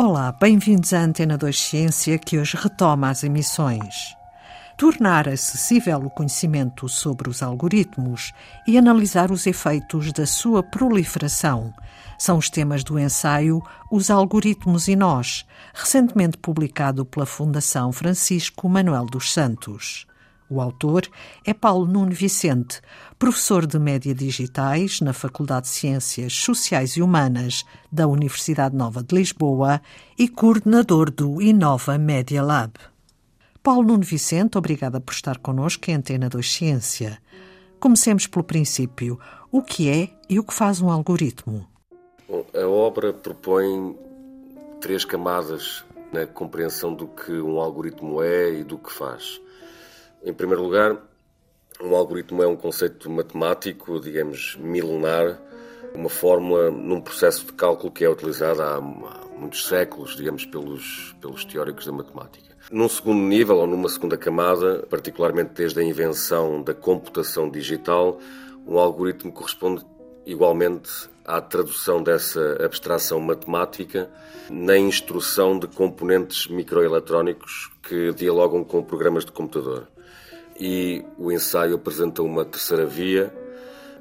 Olá, bem-vindos à Antena 2 Ciência, que hoje retoma as emissões. Tornar acessível o conhecimento sobre os algoritmos e analisar os efeitos da sua proliferação são os temas do ensaio Os Algoritmos e Nós, recentemente publicado pela Fundação Francisco Manuel dos Santos. O autor é Paulo Nuno Vicente, professor de Média Digitais na Faculdade de Ciências Sociais e Humanas da Universidade Nova de Lisboa e coordenador do Inova Media Lab. Paulo Nuno Vicente, obrigada por estar connosco em Antena 2 Ciência. Comecemos pelo princípio. O que é e o que faz um algoritmo? Bom, a obra propõe três camadas na compreensão do que um algoritmo é e do que faz. Em primeiro lugar, um algoritmo é um conceito matemático, digamos, milenar, uma fórmula num processo de cálculo que é utilizada há, muitos séculos, digamos, pelos, pelos teóricos da matemática. Num segundo nível, ou numa segunda camada, particularmente desde a invenção da computação digital, um algoritmo corresponde igualmente à tradução dessa abstração matemática na instrução de componentes microeletrónicos que dialogam com programas de computador e o ensaio apresenta uma terceira via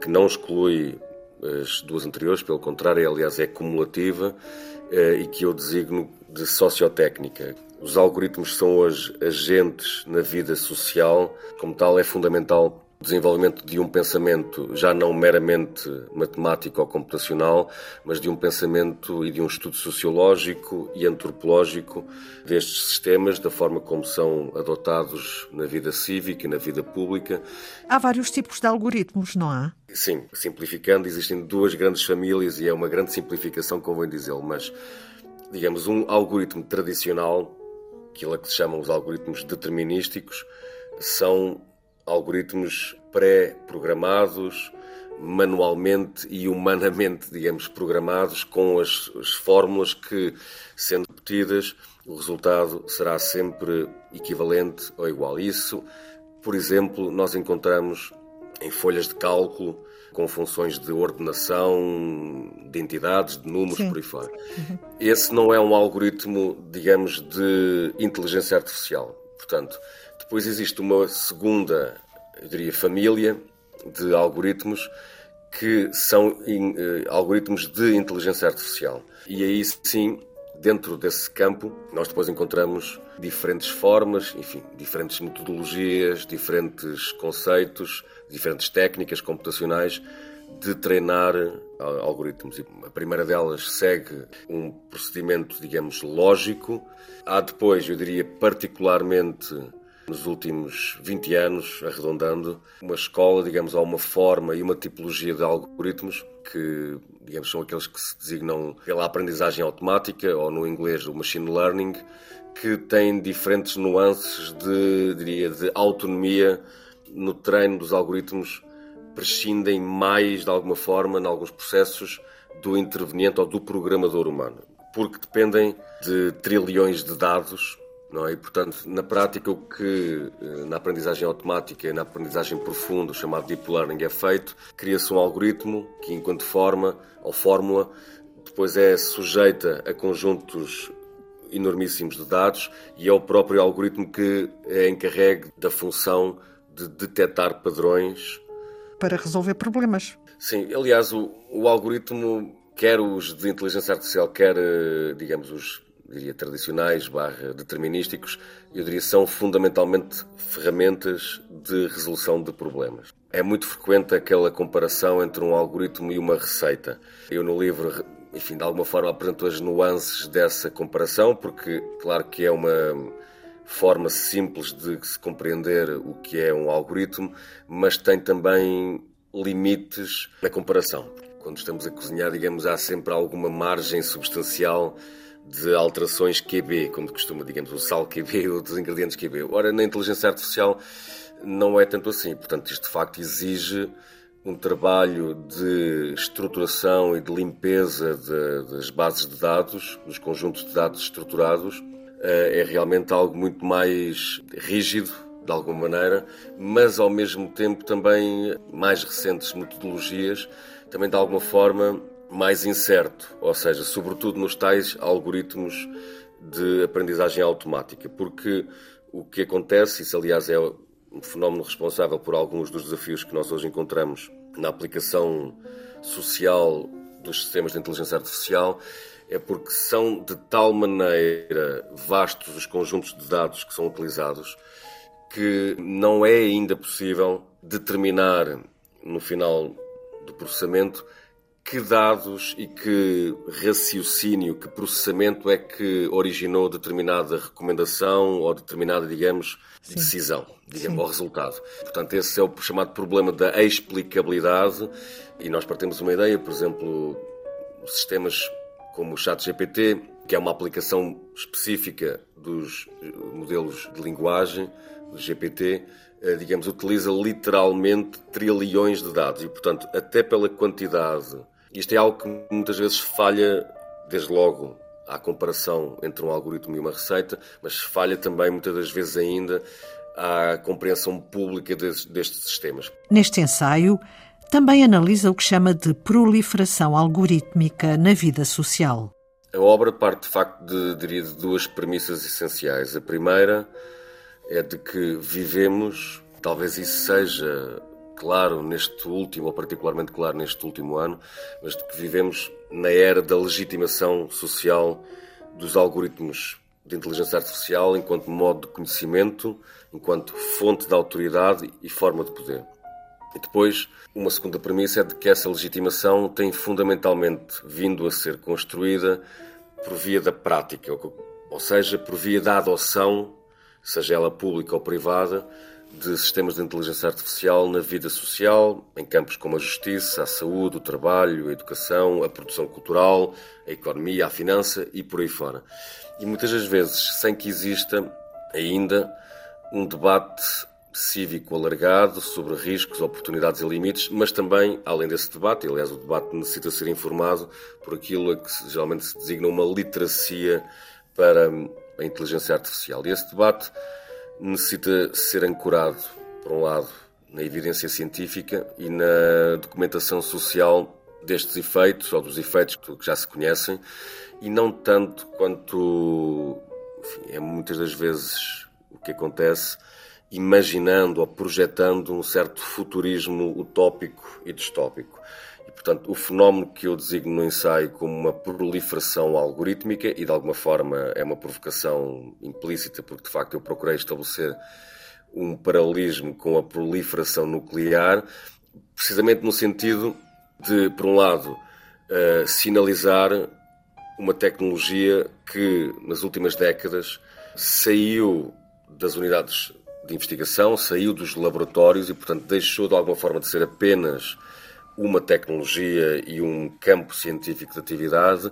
que não exclui as duas anteriores, pelo contrário, aliás, é cumulativa eh, e que eu designo de sociotécnica. Os algoritmos são hoje agentes na vida social, como tal, é fundamental desenvolvimento de um pensamento já não meramente matemático ou computacional, mas de um pensamento e de um estudo sociológico e antropológico destes sistemas, da forma como são adotados na vida cívica e na vida pública. Há vários tipos de algoritmos, não há? Sim, simplificando, existem duas grandes famílias e é uma grande simplificação, convém dizê-lo, mas digamos um algoritmo tradicional, aquilo a que se chamam os algoritmos determinísticos, são algoritmos pré-programados, manualmente e humanamente, digamos, programados com as, as, fórmulas que, sendo repetidas, o resultado será sempre equivalente ou igual. Isso, por exemplo, nós encontramos em folhas de cálculo com funções de ordenação de entidades, de números, Sim. por aí fora. Uhum. Esse não é um algoritmo, digamos, de inteligência artificial. Portanto, depois existe uma segunda, eu diria, família de algoritmos que são in, uh, algoritmos de inteligência artificial. E aí sim, dentro desse campo, nós depois encontramos diferentes formas, enfim, diferentes metodologias, diferentes conceitos, diferentes técnicas computacionais de treinar algoritmos. A primeira delas segue um procedimento, digamos, lógico. Há depois, eu diria, particularmente nos últimos 20 anos, arredondando, uma escola, digamos, há uma forma e uma tipologia de algoritmos que, digamos, são aqueles que se designam pela aprendizagem automática, ou no inglês o machine learning, que têm diferentes nuances de, diria, de autonomia no treino dos algoritmos, prescindem mais, de alguma forma, em alguns processos, do interveniente ou do programador humano, porque dependem de trilhões de dados não é? E, portanto, na prática, o que eh, na aprendizagem automática e na aprendizagem profunda, chamado Deep Learning, é feito, cria-se um algoritmo que, enquanto forma ou fórmula, depois é sujeita a conjuntos enormíssimos de dados e é o próprio algoritmo que é encarregue da função de detectar padrões. Para resolver problemas. Sim, aliás, o, o algoritmo, quer os de inteligência artificial, quer, eh, digamos, os diria, tradicionais, barra determinísticos, eu diria são fundamentalmente ferramentas de resolução de problemas. É muito frequente aquela comparação entre um algoritmo e uma receita. Eu no livro, enfim, de alguma forma apresento as nuances dessa comparação, porque claro que é uma forma simples de se compreender o que é um algoritmo, mas tem também limites na comparação. Quando estamos a cozinhar, digamos, há sempre alguma margem substancial de alterações QB, como costuma, digamos, o sal QB ou dos ingredientes QB. Ora, na inteligência artificial não é tanto assim. Portanto, isto de facto exige um trabalho de estruturação e de limpeza de, das bases de dados, dos conjuntos de dados estruturados. Eh, é realmente algo muito mais rígido, de alguma maneira, mas ao mesmo tempo também mais recentes metodologias também de alguma forma mais incerto, ou seja, sobretudo nos tais algoritmos de aprendizagem automática, porque o que acontece, isso aliás é um fenómeno responsável por alguns dos desafios que nós hoje encontramos na aplicação social dos sistemas de inteligência artificial, é porque são de tal maneira vastos os conjuntos de dados que são utilizados que não é ainda possível determinar no final do processamento que dados e que raciocínio, que processamento é que originou determinada recomendação ou determinada, digamos, Sim. decisão, digamos, ou resultado. Portanto, esse é o chamado problema da explicabilidade e nós partimos uma ideia, por exemplo, sistemas como o ChatGPT, que é uma aplicação específica dos modelos de linguagem, do GPT, eh, digamos, utiliza literalmente trilhões de dados e, portanto, até pela quantidade isto é algo que muitas vezes falha, desde logo, à comparação entre um algoritmo e uma receita, mas falha também muitas das vezes ainda à compreensão pública destes sistemas. Neste ensaio, também analisa o que chama de proliferação algorítmica na vida social. A obra parte de facto de, diria, de duas premissas essenciais. A primeira é de que vivemos, talvez isso seja claro neste último, ou particularmente claro neste último ano, mas de que vivemos na era da legitimação social dos algoritmos de inteligência artificial enquanto modo de conhecimento, enquanto fonte de autoridade e forma de poder. E depois, uma segunda premissa é de que essa legitimação tem fundamentalmente vindo a ser construída por via da prática, ou seja, por via da adoção, seja ela pública ou privada, de sistemas de inteligência artificial na vida social, em campos como a justiça, a saúde, o trabalho, a educação, a produção cultural, a economia, a finança e por aí fora. E muitas das vezes sem que exista ainda um debate cívico alargado sobre riscos, oportunidades e limites, mas também, além desse debate, aliás, o debate necessita ser informado por aquilo a que geralmente se designa uma literacia para a inteligência artificial. E esse debate necessita ser ancorado, por um lado, na evidência científica e na documentação social destes efeitos ou dos efeitos que já se conhecem e não tanto quanto enfim, é muitas das vezes o que acontece imaginando ou projetando um certo futurismo utópico e distópico. E, portanto, o fenómeno que eu designo no ensaio como uma proliferação algorítmica, e de alguma forma é uma provocação implícita, porque de facto eu procurei estabelecer um paralelismo com a proliferação nuclear, precisamente no sentido de, por um lado, uh, sinalizar uma tecnologia que nas últimas décadas saiu das unidades de investigação, saiu dos laboratórios e, portanto, deixou de alguma forma de ser apenas uma tecnologia e um campo científico de atividade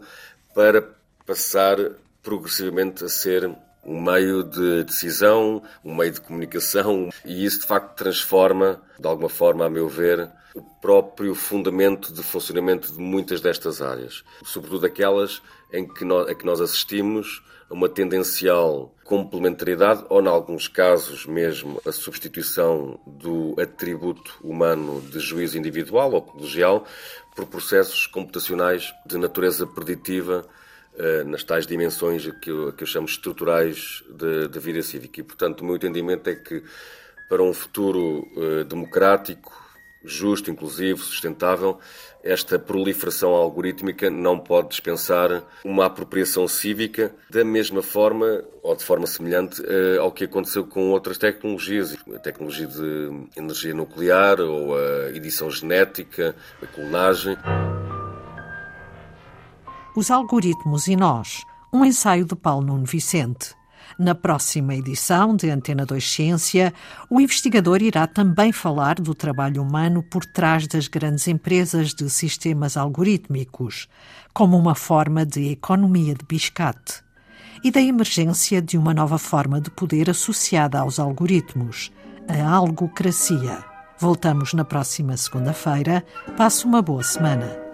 para passar progressivamente a ser um meio de decisão, um meio de comunicação, e isso de facto transforma, de alguma forma, a meu ver, o próprio fundamento de funcionamento de muitas destas áreas, sobretudo aquelas em que nós, a que nós assistimos a uma tendencial complementaridade ou, em alguns casos, mesmo a substituição do atributo humano de juízo individual ou colegial por processos computacionais de natureza preditiva eh, nas tais dimensões que eu, que eu chamo estruturais da vida cívica. E, portanto, o meu entendimento é que para um futuro uh, democrático, justo, inclusivo, sustentável, esta proliferação algorítmica não pode dispensar uma apropriação cívica da mesma forma ou de forma semelhante uh, ao que aconteceu com outras tecnologias, a tecnologia de energia nuclear ou a edição genética, a clonagem. Os algoritmos e nós, um ensaio de Paulo Nuno Vicente. Na próxima edição de Antena 2 Ciência, o investigador irá também falar do trabalho humano por trás das grandes empresas de sistemas algorítmicos, como uma forma de economia de biscate, e da emergência de uma nova forma de poder associada aos algoritmos, a algocracia. Voltamos na próxima segunda-feira. Passe uma boa semana.